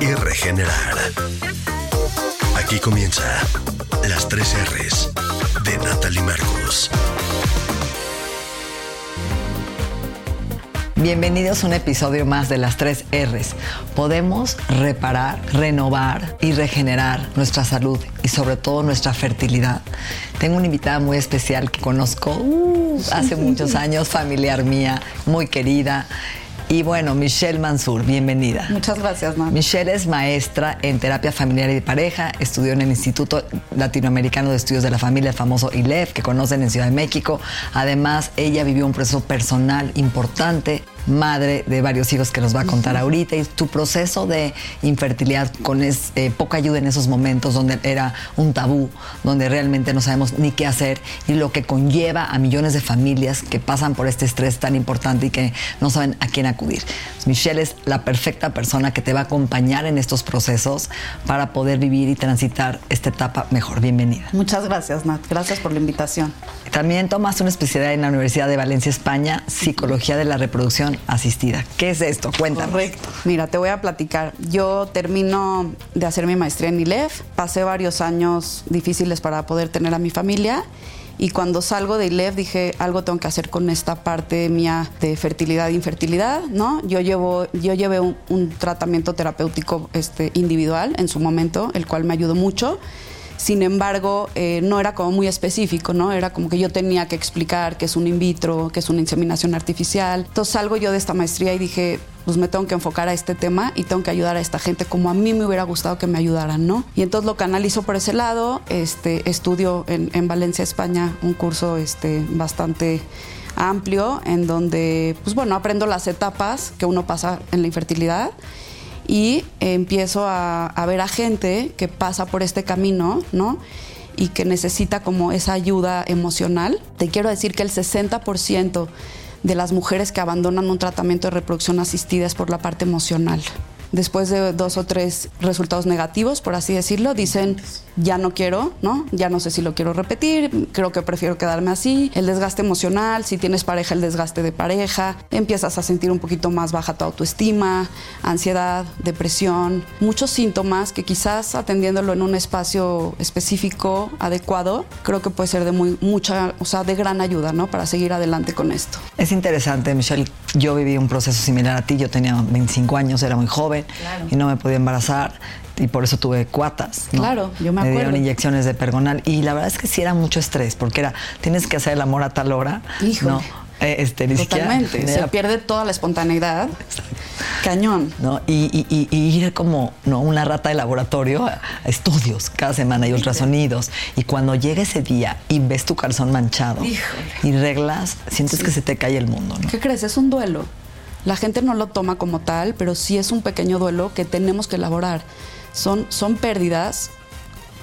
y regenerar. Aquí comienza las tres R's de Natalie Marcus. Bienvenidos a un episodio más de las tres R's. Podemos reparar, renovar y regenerar nuestra salud y sobre todo nuestra fertilidad. Tengo una invitada muy especial que conozco uh, hace muchos años, familiar mía, muy querida. Y bueno, Michelle Mansur, bienvenida. Muchas gracias, Nat. Michelle es maestra en terapia familiar y de pareja, estudió en el Instituto Latinoamericano de Estudios de la Familia, el famoso ILEF, que conocen en Ciudad de México. Además, ella vivió un proceso personal importante madre de varios hijos que nos va a contar ahorita y tu proceso de infertilidad con es, eh, poca ayuda en esos momentos donde era un tabú, donde realmente no sabemos ni qué hacer y lo que conlleva a millones de familias que pasan por este estrés tan importante y que no saben a quién acudir. Michelle es la perfecta persona que te va a acompañar en estos procesos para poder vivir y transitar esta etapa mejor. Bienvenida. Muchas gracias, Nat. Gracias por la invitación. También tomaste una especialidad en la Universidad de Valencia, España, Psicología de la Reproducción Asistida. ¿Qué es esto? Cuéntame. Correcto. Mira, te voy a platicar. Yo termino de hacer mi maestría en ILEF. Pasé varios años difíciles para poder tener a mi familia. Y cuando salgo de ILEF dije, algo tengo que hacer con esta parte mía de fertilidad e infertilidad, ¿no? Yo, llevo, yo llevé un, un tratamiento terapéutico este, individual en su momento, el cual me ayudó mucho. Sin embargo, eh, no era como muy específico, ¿no? Era como que yo tenía que explicar qué es un in vitro, qué es una inseminación artificial. Entonces salgo yo de esta maestría y dije, pues me tengo que enfocar a este tema y tengo que ayudar a esta gente como a mí me hubiera gustado que me ayudaran, ¿no? Y entonces lo canalizo por ese lado, este, estudio en, en Valencia, España, un curso este, bastante amplio en donde, pues bueno, aprendo las etapas que uno pasa en la infertilidad y empiezo a, ver a gente que pasa por este camino, ¿no? Y que necesita como esa ayuda emocional. Te quiero decir que el 60% de las mujeres que abandonan un tratamiento de reproducción asistida es por la parte emocional. Después de dos o tres resultados negativos, por así decirlo, dicen, ya no quiero, ¿no? Ya no sé si lo quiero repetir, creo que prefiero quedarme así. El desgaste emocional, si tienes pareja, el desgaste de pareja, empiezas a sentir un poquito más baja tu autoestima, ansiedad, depresión, muchos síntomas que quizás atendiéndolo en un espacio específico, adecuado, creo que puede ser de muy, mucha, o sea, de gran ayuda, ¿no? Para seguir adelante con esto. Es interesante, Michelle. Yo viví un proceso similar a ti, yo tenía 25 años, era muy joven Claro. y no me podía embarazar y por eso tuve cuatas. ¿no? Claro, yo me Me dieron acuerdo. inyecciones de pergonal y la verdad es que sí era mucho estrés porque era, tienes que hacer el amor a tal hora. Híjole. ¿no? Eh, este, Totalmente, se era- pierde toda la espontaneidad. Cañón. ¿no? Y, y- y- y ir como ¿no? una rata de laboratorio a, a estudios cada semana y ultrasonidos. Y cuando llega ese día y ves tu calzón manchado Híjole. y reglas, sientes que se te cae el mundo. ¿no? ¿Qué crees? Es un duelo. La gente no lo toma como tal, pero sí es un pequeño duelo que tenemos que elaborar. Son, son pérdidas,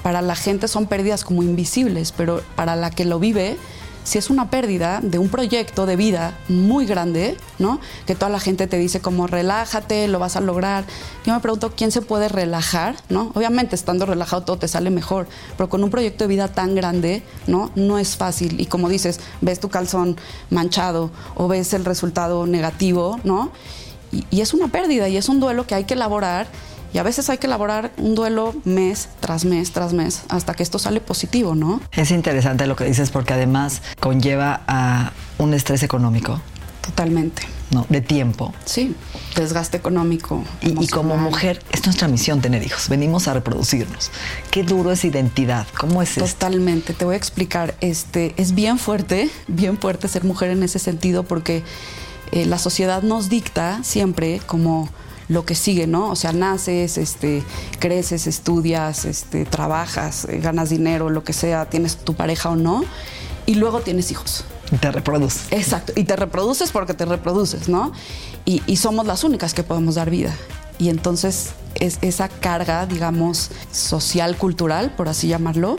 para la gente son pérdidas como invisibles, pero para la que lo vive, sí es una pérdida de un proyecto de vida muy grande, ¿no? Que toda la gente te dice como relájate, lo vas a lograr. Yo me pregunto quién se puede relajar, ¿no? Obviamente estando relajado todo te sale mejor, pero con un proyecto de vida tan grande, ¿no? No es fácil. Y como dices, ves tu calzón manchado o ves el resultado negativo, ¿no? Y, y es una pérdida y es un duelo que hay que elaborar. Y a veces hay que elaborar un duelo mes tras mes tras mes hasta que esto sale positivo, ¿no? Es interesante lo que dices porque además conlleva a un estrés económico. Totalmente. ¿no? De tiempo. Sí, desgaste económico. Y, y, como mujer, es nuestra misión tener hijos. Venimos a reproducirnos. Qué duro es identidad. ¿Cómo es esto? Totalmente, te voy a explicar. Este, es bien fuerte, bien fuerte ser mujer en ese sentido porque eh, la sociedad nos dicta siempre como lo que sigue, ¿no? O sea, naces, este, creces, estudias, este, trabajas, eh, ganas dinero, lo que sea, tienes tu pareja o no, y luego tienes hijos. Y te reproduces. Exacto, y te reproduces porque te reproduces, ¿no? Y, y somos las únicas que podemos dar vida. Y entonces es, esa carga, digamos, social, cultural, por así llamarlo,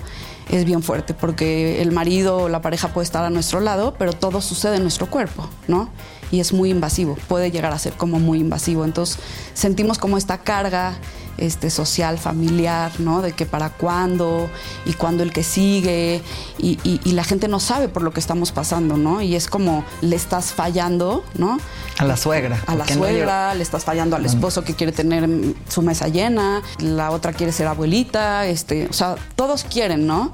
es bien fuerte, porque el marido o la pareja puede estar a nuestro lado, pero todo sucede en nuestro cuerpo, ¿no? Y es muy invasivo, puede llegar a ser como muy invasivo. Entonces sentimos como esta carga este, social, familiar, ¿no? De que para cuándo y cuándo el que sigue y, y, y, la gente no sabe por lo que estamos pasando, ¿no? Y es como le estás fallando, ¿no? A la suegra. A la suegra, no le estás fallando al esposo que quiere tener su mesa llena, la otra quiere ser abuelita, este, o sea, todos quieren, ¿no?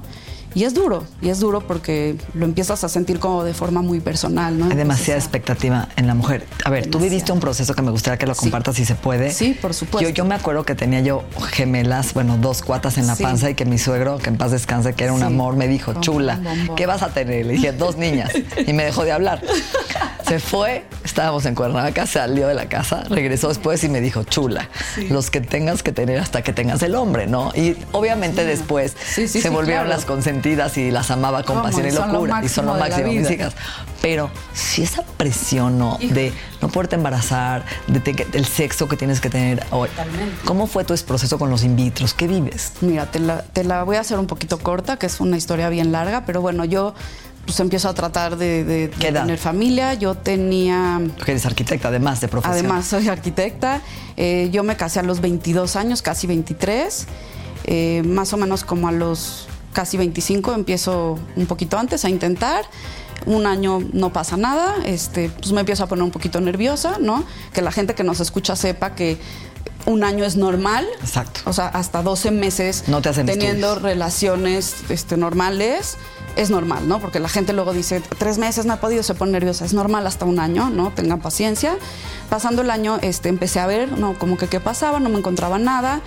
Y es duro, y es duro porque lo empiezas a sentir como de forma muy personal, ¿no? Hay demasiada Entonces, expectativa en la mujer. A ver, tú viviste un proceso que me gustaría que lo compartas sí. si se puede. Sí, por supuesto. Yo, yo, me acuerdo que tenía yo gemelas, bueno, dos cuatas en la sí. panza y que mi suegro, que en paz descanse, que era un sí. amor, me dijo, chula, ¿qué vas a tener? Le dije, dos niñas. Y me dejó de hablar. Se fue, estábamos en Cuernavaca, salió de la casa, regresó después y me dijo, chula, los que tengas que tener hasta que tengas el hombre, ¿no? Y obviamente después se volvieron las consentidas y las amaba con pasión y locura. Y son lo máximo mis hijas. Pero si esa presión ¿no? de no poderte embarazar, de te, el sexo que tienes que tener hoy. ¿Cómo fue tu proceso con los in vitros? ¿Qué vives? Mira, te la, te la voy a hacer un poquito corta, que es una historia bien larga, pero bueno, yo pues empiezo a tratar de, de, de tener familia. Yo tenía... Porque eres arquitecta, además de profesión. Además, soy arquitecta. Eh, yo me casé a los 22 años, casi 23. Eh, más o menos como a los casi 25 empiezo un poquito antes a intentar. Un año no pasa nada, este, pues me empiezo a poner un poquito nerviosa, ¿no? Que la gente que nos escucha sepa que un año es normal. Exacto. O sea, hasta 12 meses no te hacen teniendo estudios. relaciones este, normales es normal, ¿no? Porque la gente luego dice, tres meses no he podido, se pone nerviosa. Es normal hasta un año, ¿no? Tengan paciencia. Pasando el año, este, empecé a ver, ¿no? Como que qué pasaba, no me encontraba nada.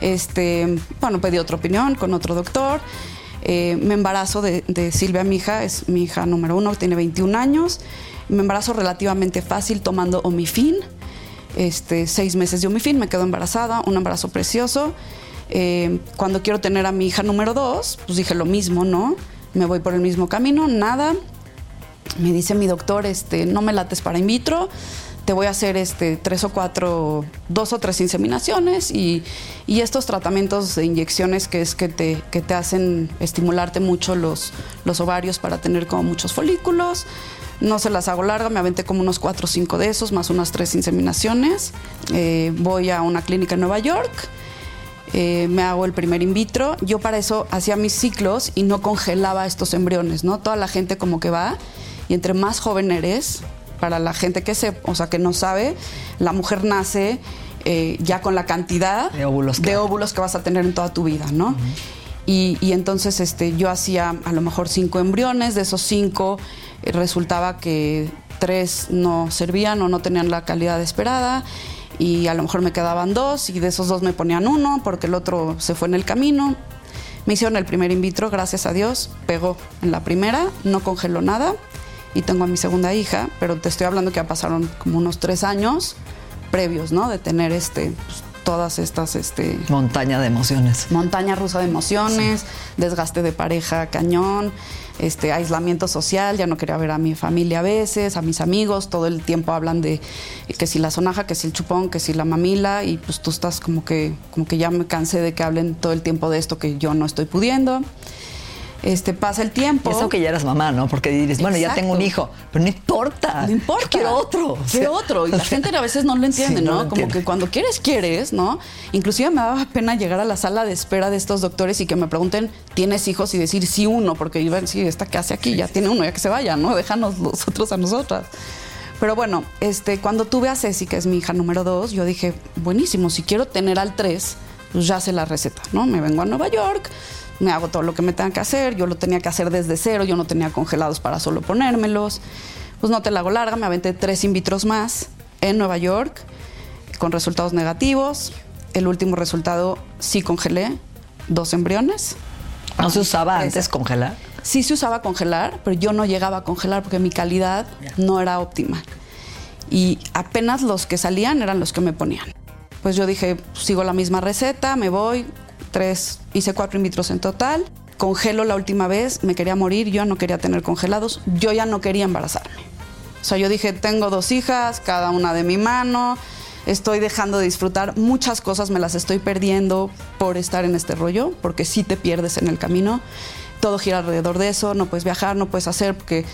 Este, bueno, pedí otra opinión con otro doctor. Eh, me embarazo de, de, Silvia, mi hija, es mi hija número uno, tiene 21 años. Me embarazo relativamente fácil tomando Omifin. Este, seis meses de Omifin, me quedo embarazada, un embarazo precioso. Eh, cuando quiero tener a mi hija número dos, pues dije lo mismo, ¿no? Me voy por el mismo camino, nada. Me dice mi doctor, este, no me lates para in vitro, te voy a hacer este, tres o cuatro, dos o tres inseminaciones y, y estos tratamientos de inyecciones que es que te, que te hacen estimularte mucho los, los ovarios para tener como muchos folículos. No se las hago larga, me aventé como unos cuatro o cinco de esos, más unas tres inseminaciones. Eh, voy a una clínica en Nueva York. Eh, me hago el primer in vitro. Yo para eso hacía mis ciclos y no congelaba estos embriones, ¿no? Toda la gente como que va y entre más joven eres, para la gente que se, o sea, que no sabe, la mujer nace eh, ya con la cantidad de óvulos, de óvulos, que vas a tener en toda tu vida, ¿no? Uh -huh. y, y, entonces este, yo hacía a lo mejor cinco embriones, de esos cinco eh, resultaba que tres no servían o no tenían la calidad esperada y a lo mejor me quedaban dos y de esos dos me ponían uno porque el otro se fue en el camino. Me hicieron el primer in vitro, gracias a Dios, pegó en la primera, no congeló nada y tengo a mi segunda hija, pero te estoy hablando que ya pasaron como unos tres años previos, ¿no? De tener este, pues, todas estas... Este, montaña de emociones. Montaña rusa de emociones, sí. desgaste de pareja cañón, este, aislamiento social, ya no quería ver a mi familia a veces, a mis amigos, todo el tiempo hablan de que si la sonaja, que si el chupón, que si la mamila, y pues tú estás como que, como que ya me cansé de que hablen todo el tiempo de esto que yo no estoy pudiendo este, pasa el tiempo. Eso que ya eras mamá, ¿no? Porque dices, bueno, Exacto. ya tengo un hijo, pero no importa. No importa. Yo quiero otro. Quiero otro. Y la gente a veces no lo entiende, sí, ¿no? no Como entiende. que cuando quieres, quieres, ¿no? Inclusive me daba pena llegar a la sala de espera de estos doctores y que me pregunten, ¿tienes hijos? Y decir sí uno, porque iba a decir, ¿esta qué hace aquí? Ya tiene uno, ya que se vaya, ¿no? Déjanos los otros a nosotras. Pero bueno, este, cuando tuve a Ceci, que es mi hija número dos, yo dije, buenísimo, si quiero tener al tres, pues ya sé la receta, ¿no? Me vengo a Nueva York, me hago todo lo que me tenga que hacer, yo lo tenía que hacer desde cero, yo no tenía congelados para solo ponérmelos. Pues no te la hago larga, me aventé tres in vitros más en Nueva York con resultados negativos. El último resultado sí congelé dos embriones. ¿No se usaba antes congelar? Sí se usaba congelar, pero yo no llegaba a congelar porque mi calidad no era óptima. Y apenas los que salían eran los que me ponían. Pues yo dije, sigo la misma receta, me voy, tres, hice cuatro in vitros en total, congelo la última vez, me quería morir, yo no quería tener congelados, yo ya no quería embarazarme. O sea, yo dije, tengo dos hijas, cada una de mi mano, estoy dejando de disfrutar muchas cosas, me las estoy perdiendo por estar en este rollo, porque sí te pierdes en el camino. Todo gira alrededor de eso, no puedes viajar, no puedes hacer, porque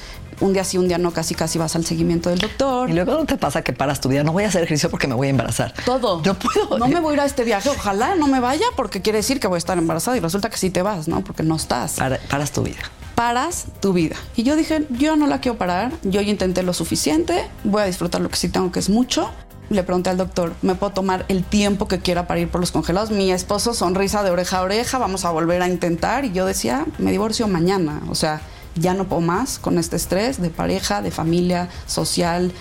un día sí, un día no, casi casi vas al seguimiento del doctor. Y luego no te pasa que paras tu vida, no voy a hacer ejercicio porque me voy a embarazar. Todo. No puedo. No me voy a ir a este viaje, ojalá no me vaya porque quiere decir que voy a estar embarazada y resulta que sí te vas, ¿no? Porque no estás. Para- paras tu vida. Paras tu vida. Y yo dije, yo no la quiero parar, yo ya intenté lo suficiente, voy a disfrutar lo que sí tengo, que es mucho. Le pregunté al doctor, ¿me puedo tomar el tiempo que quiera para ir por los congelados? Mi esposo sonrisa de oreja a oreja, vamos a volver a intentar. Y yo decía, me divorcio mañana. O sea, ya no puedo más con este estrés de pareja, de familia, social.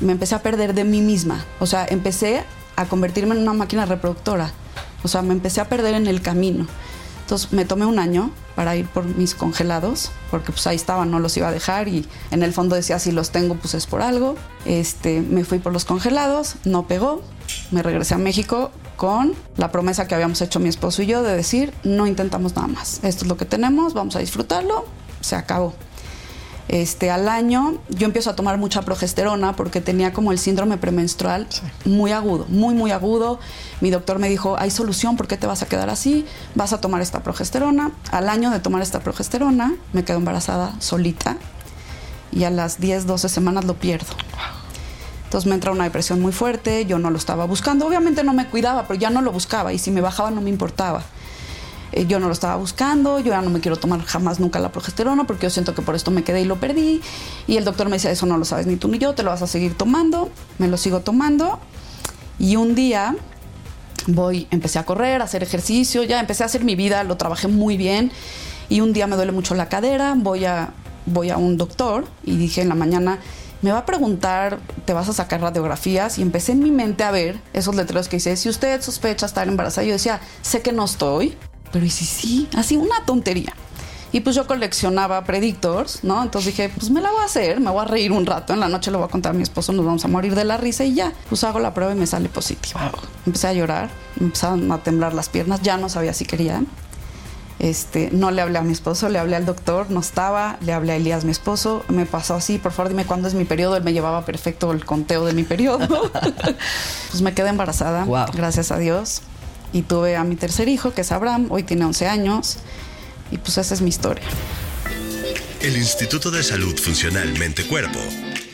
Me empecé a perder de mí misma. O sea, empecé a convertirme en una máquina reproductora. O sea, me empecé a perder en el camino. Entonces me tomé un año para ir por mis congelados, porque pues ahí estaban, no los iba a dejar y en el fondo decía, si los tengo, pues es por algo. Este, me fui por los congelados, no pegó, me regresé a México con la promesa que habíamos hecho mi esposo y yo de decir, no intentamos nada más, esto es lo que tenemos, vamos a disfrutarlo, se acabó. Este, al año yo empiezo a tomar mucha progesterona porque tenía como el síndrome premenstrual muy agudo, muy, muy agudo. Mi doctor me dijo, hay solución, ¿por qué te vas a quedar así? Vas a tomar esta progesterona. Al año de tomar esta progesterona me quedo embarazada solita y a las 10, 12 semanas lo pierdo. Entonces me entra una depresión muy fuerte, yo no lo estaba buscando, obviamente no me cuidaba, pero ya no lo buscaba y si me bajaba no me importaba. Eh, yo no lo estaba buscando, yo ya no me quiero tomar jamás nunca la progesterona porque yo siento que por esto me quedé y lo perdí. Y el doctor me decía, eso no lo sabes ni tú ni yo, te lo vas a seguir tomando. Me lo sigo tomando. Y un día voy, empecé a correr, a hacer ejercicio, ya empecé a hacer mi vida, lo trabajé muy bien. Y un día me duele mucho la cadera, voy a, voy a un doctor y dije en la mañana, me va a preguntar, te vas a sacar radiografías y empecé en mi mente a ver esos letreros que dice, si usted sospecha estar embarazada, yo decía, sé que no estoy, pero ¿y si sí? Así una tontería. Y pues yo coleccionaba predictors, ¿no? Entonces dije, pues me la voy a hacer, me voy a reír un rato, en la noche lo voy a contar a mi esposo, nos vamos a morir de la risa y ya. Pues hago la prueba y me sale positiva. Empecé a llorar, empezaron a temblar las piernas, ya no sabía si quería. Este, no le hablé a mi esposo, le hablé al doctor, no estaba, le hablé a Elías, mi esposo, me pasó así, por favor dime cuándo es mi periodo, él me llevaba perfecto el conteo de mi periodo. pues me quedé embarazada, Wow. gracias a Dios, y tuve a mi tercer hijo, que es Abraham, hoy tiene 11 años, y pues esa es mi historia. El Instituto de Salud Funcional Mente Cuerpo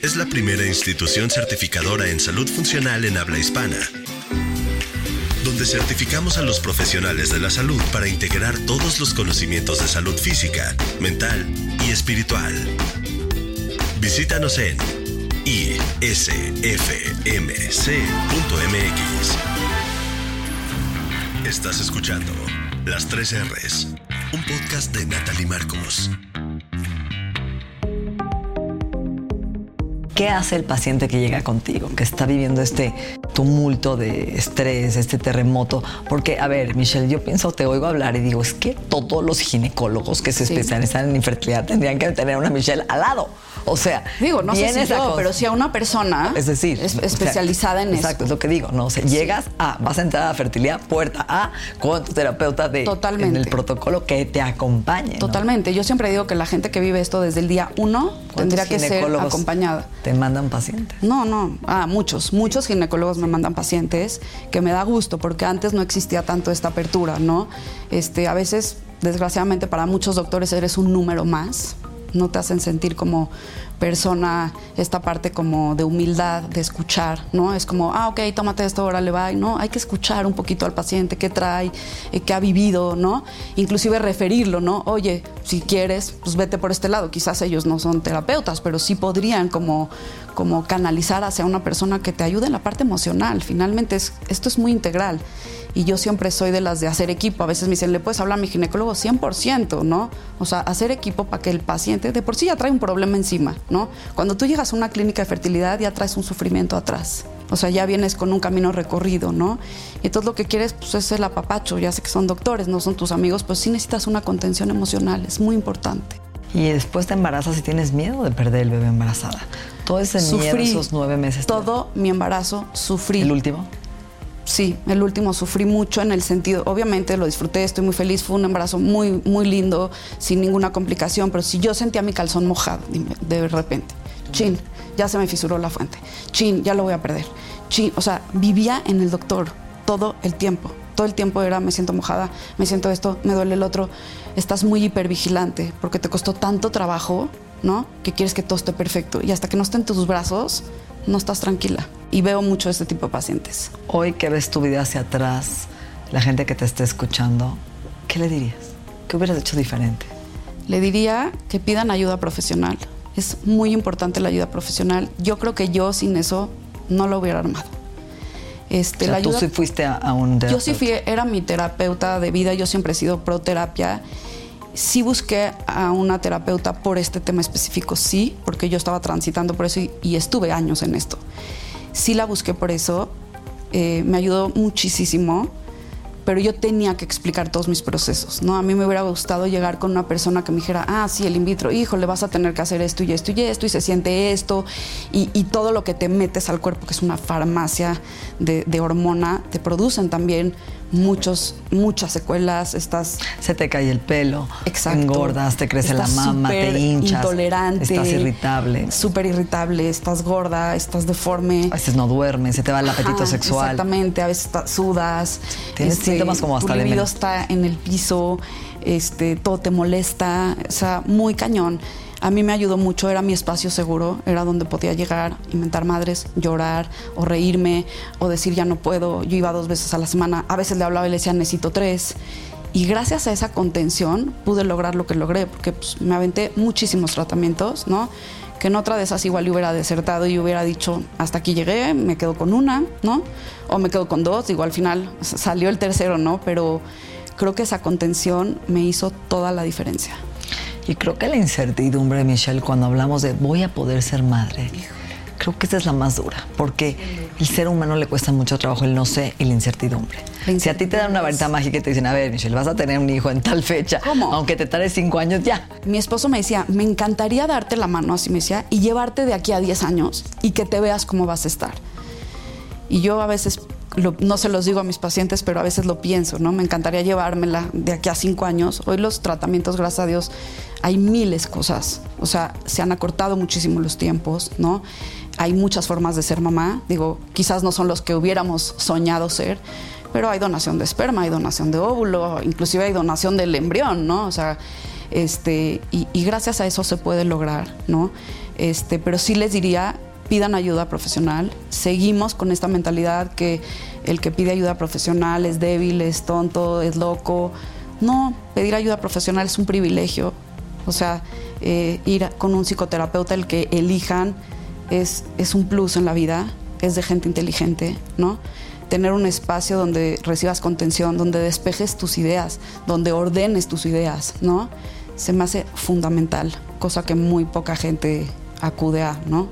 es la primera institución certificadora en salud funcional en habla hispana, donde certificamos a los profesionales de la salud para integrar todos los conocimientos de salud física, mental y espiritual. Visítanos en isfmc.mx. Estás escuchando Las 3 R's, un podcast de Natalie Marcos. ¿Qué hace el paciente que llega contigo, que está viviendo este tumulto de estrés, este terremoto? Porque, a ver, Michelle, yo pienso, te oigo hablar y digo, es que todos los ginecólogos que se Sí. especializan en infertilidad tendrían que tener una Michelle al lado. O sea, Digo, no sé si yo, pero si a una persona Es decir, es- o sea, especializada en Exacto, es eso. lo que digo, ¿no? O sea, llegas a, vas a entrar a fertilidad, puerta A, con tu terapeuta de Totalmente. en el protocolo que te acompañe. ¿no? Totalmente. Yo siempre digo que la gente que vive esto desde el día uno ¿Cuántos tendría que ser acompañada. Te mandan pacientes. No, no. Ah, muchos. Muchos ginecólogos mandan pacientes que me da gusto porque antes no existía tanto esta apertura, ¿no? Este, a veces, desgraciadamente, para muchos doctores eres un número más. No te hacen sentir como persona esta parte como de humildad, de escuchar, ¿no? Es como, ah, ok, tómate esto, órale, va. No, hay que escuchar un poquito al paciente, qué trae, eh, qué ha vivido, ¿no? Inclusive referirlo, ¿no? Oye, si quieres, pues vete por este lado. Quizás ellos no son terapeutas, pero sí podrían como, como canalizar hacia una persona que te ayude en la parte emocional. Finalmente, es, esto es muy integral. Y yo siempre soy de las de hacer equipo. A veces me dicen, ¿le puedes hablar a mi ginecólogo? 100%, ¿no? O sea, hacer equipo para que el paciente, de por sí ya trae un problema encima. ¿no? Cuando tú llegas a una clínica de fertilidad ya traes un sufrimiento atrás. O sea, ya vienes con un camino recorrido, ¿no? Y entonces lo que quieres pues, es el apapacho. Ya sé que son doctores, no son tus amigos, pues sí necesitas una contención emocional, es muy importante. Y después te embarazas y tienes miedo de perder el bebé embarazada. Todo ese miedo, esos nueve meses. Todo mi embarazo sufrí. ¿El último? Sí, el último sufrí mucho en el sentido, obviamente lo disfruté, estoy muy feliz, fue un embarazo muy, muy lindo, sin ninguna complicación, pero si yo sentía mi calzón mojado de repente, chin, ya se me fisuró la fuente, chin, ya lo voy a perder, chin, o sea, vivía en el doctor todo el tiempo, todo el tiempo era me siento mojada, me siento esto, me duele el otro, estás muy hipervigilante porque te costó tanto trabajo, ¿no? Que quieres que todo esté perfecto y hasta que no esté en tus brazos, no estás tranquila. Y veo mucho este tipo de pacientes. Hoy que ves tu vida hacia atrás, la gente que te esté escuchando, ¿qué le dirías? ¿Qué hubieras hecho diferente? Le diría que pidan ayuda profesional. Es muy importante la ayuda profesional. Yo creo que yo sin eso no lo hubiera armado. Este, la ayuda, tú sí fuiste a, un Yo sí fui, era mi terapeuta de vida, yo siempre he sido pro terapia Sí busqué a una terapeuta por este tema específico, sí, porque yo estaba transitando por eso y, estuve años en esto. Sí la busqué por eso, eh, me ayudó muchísimo pero yo tenía que explicar todos mis procesos, ¿no? A mí me hubiera gustado llegar con una persona que me dijera, ah, sí, el in vitro, hijo, le vas a tener que hacer esto y esto y esto, y se siente esto, y, todo lo que te metes al cuerpo, que es una farmacia de, de hormona, te producen también muchos, muchas secuelas, estás... Se te cae el pelo, Exacto. engordas, te crece la mama, te hinchas, intolerante, estás irritable. Súper irritable, estás gorda, estás deforme. A veces no duermes, se te va el apetito sexual. Exactamente, a veces sudas. Tienes este, síntomas como hasta tu libido está en el piso, este, todo te molesta, o sea, muy cañón. A mí me ayudó mucho, era mi espacio seguro, era donde podía llegar, inventar madres, llorar o reírme o decir ya no puedo. Yo iba dos veces a la semana, a veces le hablaba y le decía necesito tres. Y gracias a esa contención pude lograr lo que logré, porque pues, me aventé muchísimos tratamientos, ¿no? Que en otra de esas igual hubiera desertado y hubiera dicho, hasta aquí llegué, me quedo con una, ¿no? O me quedo con dos, digo, al final salió el tercero, ¿no? Pero creo que esa contención me hizo toda la diferencia. Y creo que la incertidumbre, Michelle, cuando hablamos de voy a poder ser madre, creo que esa es la más dura, porque el ser humano le cuesta mucho trabajo el no sé y la incertidumbre. Si a ti te dan una varita mágica y te dicen, a ver, Michelle, vas a tener un hijo en tal fecha, aunque te tarde cinco años, ya. Mi esposo me decía, me encantaría darte la mano, así me decía, y llevarte de aquí a 10 años y que te veas cómo vas a estar. Y yo a veces no se los digo a mis pacientes, pero a veces lo pienso, ¿no? Me encantaría llevármela de aquí a cinco años. Hoy los tratamientos, gracias a Dios, hay miles de cosas. O sea, se han acortado muchísimo los tiempos, ¿no? Hay muchas formas de ser mamá. Digo, quizás no son los que hubiéramos soñado ser, pero hay donación de esperma, hay donación de óvulo, inclusive hay donación del embrión, ¿no? O sea, este, y, gracias a eso se puede lograr, ¿no? Este, pero sí les diría pidan ayuda profesional. Seguimos con esta mentalidad que el que pide ayuda profesional es débil, es tonto, es loco. No, pedir ayuda profesional es un privilegio. O sea, eh, ir con un psicoterapeuta, el que elijan, es, es un plus en la vida, es de gente inteligente, ¿no? Tener un espacio donde recibas contención, donde despejes tus ideas, donde ordenes tus ideas, ¿no? Se me hace fundamental, cosa que muy poca gente acude a, ¿no?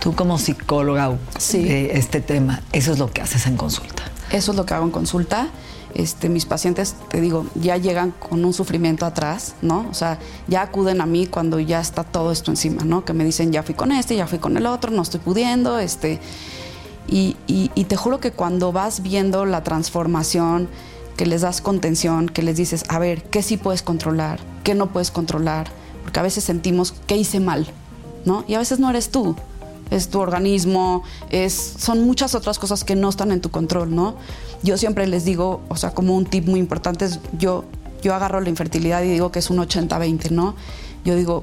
Tú como psicóloga de este tema, eso es lo que haces en consulta. Eso es lo que hago en consulta. Este, mis pacientes, te digo, ya llegan con un sufrimiento atrás, ¿no? O sea, ya acuden a mí cuando ya está todo esto encima, ¿no? Que me dicen, ya fui con este, ya fui con el otro, no estoy pudiendo, este. Y, y te juro que cuando vas viendo la transformación, que les das contención, que les dices, a ver, ¿qué sí puedes controlar? ¿Qué no puedes controlar? Porque a veces sentimos, ¿qué hice mal? ¿No? Y a veces no eres tú es tu organismo, es, son muchas otras cosas que no están en tu control, ¿no? Yo siempre les digo, o sea, como un tip muy importante es, yo, yo agarro la infertilidad y digo que es un 80-20, ¿no? Yo digo,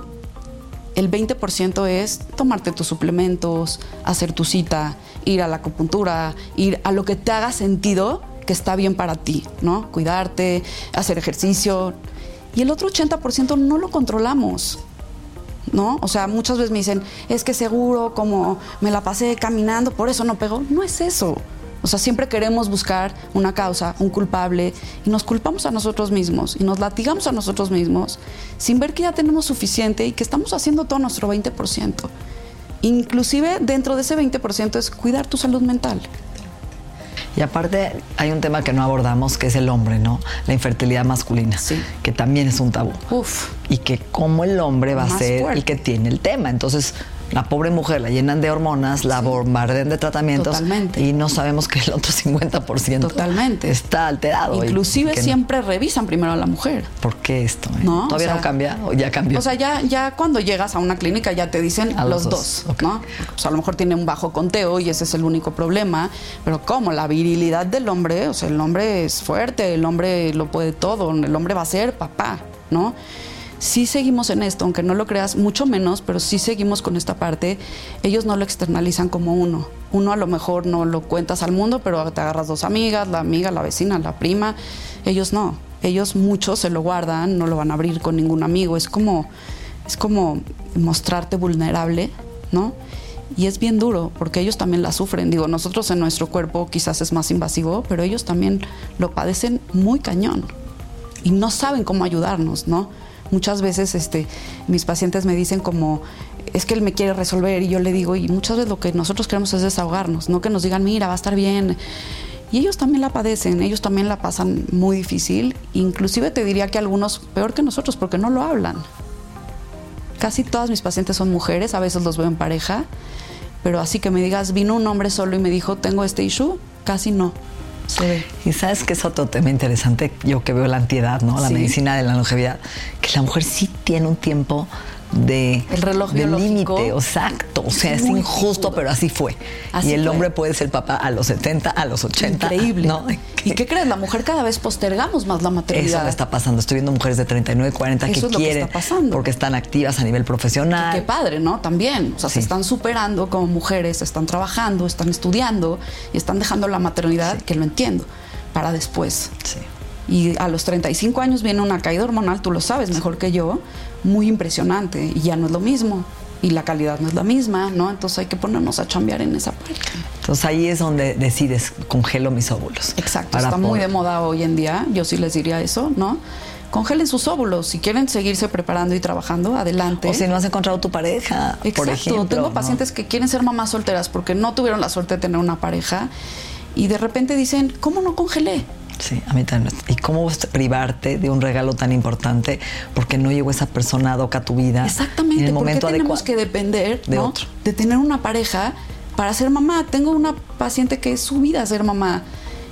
el 20% es tomarte tus suplementos, hacer tu cita, ir a la acupuntura, ir a lo que te haga sentido que está bien para ti, ¿no? Cuidarte, hacer ejercicio. Y el otro 80% no lo controlamos. ¿No? O sea, muchas veces me dicen, es que seguro como me la pasé caminando, por eso no pegó. No es eso. O sea, siempre queremos buscar una causa, un culpable, y nos culpamos a nosotros mismos y nos latigamos a nosotros mismos sin ver que ya tenemos suficiente y que estamos haciendo todo nuestro 20%. Inclusive dentro de ese 20% es cuidar tu salud mental. Y aparte hay un tema que no abordamos, que es el hombre, ¿no? La infertilidad masculina, Sí. que también es un tabú. Uf. Y que como el hombre va a ser fuerte. el que tiene el tema. Entonces, la pobre mujer la llenan de hormonas, la bombardean de tratamientos Totalmente. y no sabemos que el otro 50% Totalmente. está alterado. Inclusive no- siempre revisan primero a la mujer. ¿Por qué esto? eh? No, ¿Todavía o sea, no cambia o ya cambió? O sea, ya, ya cuando llegas a una clínica ya te dicen A los los, dos, dos, ok. ¿no? Pues a lo mejor tiene un bajo conteo y ese es el único problema, pero como la virilidad del hombre, o sea, el hombre es fuerte, el hombre lo puede todo, el hombre va a ser papá, ¿no? Sí seguimos en esto, aunque no lo creas, mucho menos, pero sí seguimos con esta parte. Ellos no lo externalizan como uno. Uno a lo mejor no lo cuentas al mundo, pero te agarras dos amigas, la amiga, la vecina, la prima. Ellos no. Ellos muchos se lo guardan, no lo van a abrir con ningún amigo. Es como, es como mostrarte vulnerable, ¿no? Y es bien duro, porque ellos también la sufren. Digo, nosotros en nuestro cuerpo quizás es más invasivo, pero ellos también lo padecen muy cañón y no saben cómo ayudarnos, ¿no? Muchas veces este, mis pacientes me dicen como, es que él me quiere resolver y yo le digo, y muchas veces lo que nosotros queremos es desahogarnos, no que nos digan, mira, va a estar bien. Y ellos también la padecen, ellos también la pasan muy difícil, inclusive te diría que algunos peor que nosotros porque no lo hablan. Casi todas mis pacientes son mujeres, a veces los veo en pareja, pero así que me digas, vino un hombre solo y me dijo, tengo este issue, casi no. Ve. Y sabes que es otro tema interesante, yo que veo la antiedad, ¿no? La Sí. medicina de la longevidad, que la mujer sí tiene un tiempo de, El reloj de límite, exacto. O sea, es injusto, pero así fue. Así y el fue. hombre puede ser papá a los 70, a los 80. Increíble. ¿no? ¿Y qué crees? La mujer cada vez postergamos más la maternidad. Eso está pasando. Estoy viendo mujeres de 39, 40 Eso que es lo que quieren está pasando. porque están activas a nivel profesional. Qué padre, ¿no? También. O sea, Sí. se están superando como mujeres, están trabajando, están estudiando y están dejando la maternidad, que lo entiendo, para después. Sí. Y a los 35 años viene una caída hormonal, tú lo sabes mejor que yo, muy impresionante. Y ya no es lo mismo. Y la calidad no es la misma, ¿no? Entonces hay que ponernos a chambear en esa parte. Entonces ahí es donde decides, congelo mis óvulos. Exacto, está muy de moda hoy en día, yo sí les diría eso, ¿no? Congelen sus óvulos, si quieren seguirse preparando y trabajando, adelante. O si no has encontrado tu pareja, Exacto, por ejemplo. tengo ¿no? pacientes que quieren ser mamás solteras porque no tuvieron la suerte de tener una pareja y de repente dicen, ¿cómo no congelé? Sí, a mí también. ¿Y cómo privarte de un regalo tan importante porque no llegó esa persona ad hoc a tu vida Exactamente, en el ¿por qué momento tenemos adecuado? que depender de ¿no? otro? de tener una pareja para ser mamá? Tengo una paciente que es su vida ser mamá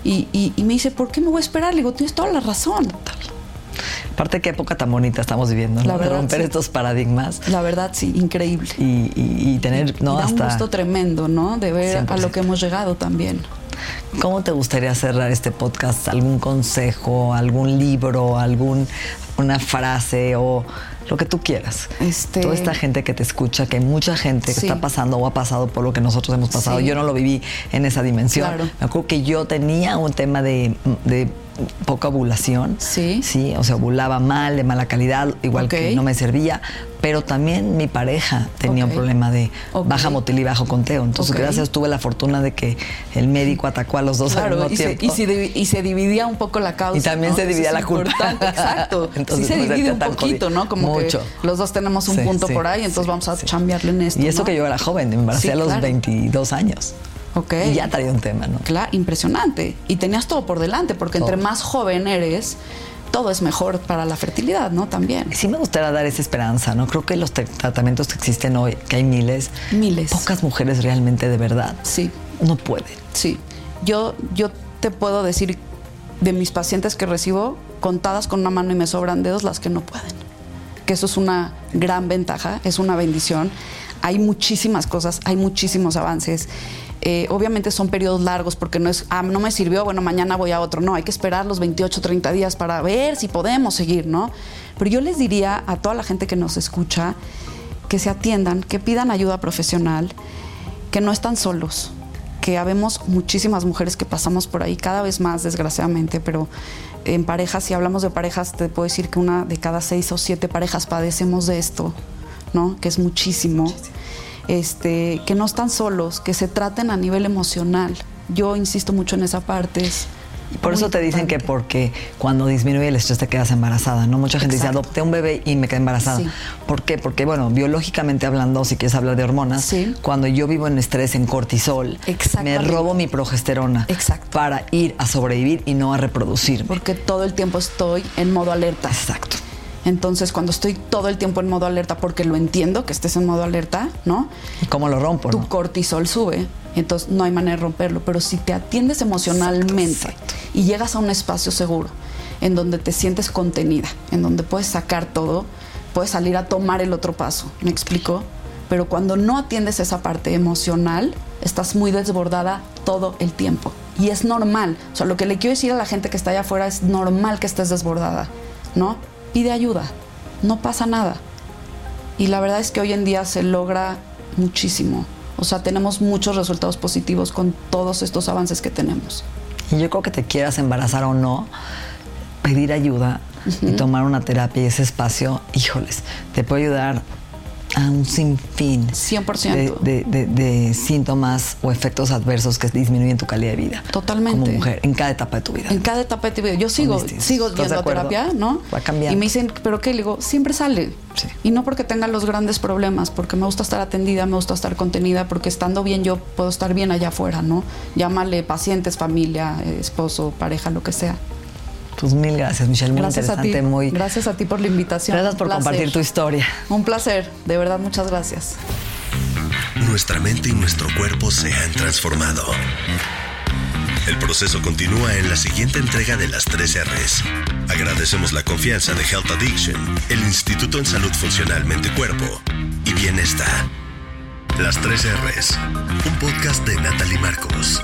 y, y- y me dice, ¿por qué me voy a esperar? Le digo, tienes toda la razón. Aparte, qué época tan bonita estamos viviendo, La ¿no? De verdad, romper sí. estos paradigmas La verdad, sí, increíble. y, y- y tener, ¿no? y da un Hasta. gusto tremendo, ¿no? De ver a 100%. lo que hemos llegado también. ¿Cómo te gustaría cerrar este podcast? ¿Algún consejo, algún libro, algún una frase o lo que tú quieras? Este- Toda esta gente que te escucha, que mucha gente que está pasando o ha pasado por lo que nosotros hemos pasado. Sí. Yo no lo viví en esa dimensión. Claro. Me acuerdo que yo tenía un tema de, de poca ovulación. Sí. Sí, o sea, ovulaba mal, de mala calidad, igual que no me servía. Pero también mi pareja tenía un problema de baja motil y bajo conteo. Entonces, gracias tuve la fortuna de que el médico atacó a los dos al Claro, mismo y se, tiempo. y, se y se dividía un poco la causa. Y también ¿no? se dividía la culpa. importante, Exacto. Entonces, sí se no divide un poquito, jodido. ¿no? Como Mucho. que los dos tenemos un Sí, punto sí, por ahí, entonces vamos a chambearle en esto. Y eso ¿no? que yo era joven, me embaracé a los claro. 22 años. Ok. Y ya traía un tema, ¿no? Claro, impresionante. Y tenías todo por delante, porque entre más joven eres, todo es mejor para la fertilidad, ¿no? También. Sí me gustaría dar esa esperanza, ¿no? Creo que los tra- tratamientos que existen hoy, que hay miles, Miles. pocas mujeres realmente de verdad Sí. no pueden. Sí, yo, yo te puedo decir de mis pacientes que recibo, contadas con una mano y me sobran dedos las que no pueden. Que eso es una gran ventaja, es una bendición. Hay muchísimas cosas, hay muchísimos avances. Eh, obviamente son periodos largos porque no es, ah, no me sirvió, bueno, mañana voy a otro. No, hay que esperar los 28, 30 días para ver si podemos seguir, ¿no? Pero yo les diría a toda la gente que nos escucha que se atiendan, que pidan ayuda profesional, que no están solos, que habemos muchísimas mujeres que pasamos por ahí, cada vez más desgraciadamente, pero en parejas, si hablamos de parejas, te puedo decir que una de cada seis o siete parejas padecemos de esto, ¿no? Que es muchísimo. Este, que no están solos, que se traten a nivel emocional, Yo insisto mucho en esa parte. Es y por eso te dicen que porque cuando disminuye el estrés te quedas embarazada, ¿no? Mucha gente dice, adopté un bebé y me quedé embarazada. ¿Por qué? Porque, bueno, biológicamente hablando, si quieres hablar de hormonas, cuando yo vivo en estrés, en cortisol, me robo mi progesterona para ir a sobrevivir y no a reproducir. Porque todo el tiempo estoy en modo alerta. Exacto. Entonces, cuando estoy todo el tiempo en modo alerta, porque lo entiendo que estés en modo alerta, ¿no? ¿Cómo lo rompo? Tu cortisol sube, entonces no hay manera de romperlo. Pero si te atiendes emocionalmente y llegas a un espacio seguro, en donde te sientes contenida, en donde puedes sacar todo, puedes salir a tomar el otro paso. ¿Me explico? Pero cuando no atiendes esa parte emocional, estás muy desbordada todo el tiempo. Y es normal. O sea, lo que le quiero decir a la gente que está allá afuera es normal que estés desbordada, ¿no? Pide ayuda, no pasa nada. Y la verdad es que hoy en día se logra muchísimo. O sea, tenemos muchos resultados positivos con todos estos avances que tenemos. Y yo creo que te quieras embarazar o no, pedir ayuda y tomar una terapia y ese espacio, híjoles, te puede ayudar a un sinfín 100%. De, de, de, síntomas o efectos adversos que disminuyen tu calidad de vida. Totalmente. Como mujer, en cada etapa de tu vida. En cada etapa de tu vida. Yo sigo, sigo yendo terapia, ¿no? Va cambiando. Y me dicen, ¿pero qué? Le digo, siempre sale. Sí. Y no porque tenga los grandes problemas, porque me gusta estar atendida, me gusta estar contenida, porque estando bien yo puedo estar bien allá afuera, ¿no? Llámale pacientes, familia, esposo, pareja, lo que sea. Pues mil gracias, Michelle. Muy gracias interesante, a ti. muy. Gracias a ti por la invitación. Gracias por compartir tu historia. Un placer, de verdad, muchas gracias. Nuestra mente y nuestro cuerpo se han transformado. El proceso continúa en la siguiente entrega de las 3 R's. Agradecemos la confianza de Health Addiction, el Instituto en Salud Funcional Mente Cuerpo y Bienestar. Las 3 R's, un podcast de Natalie Marcos.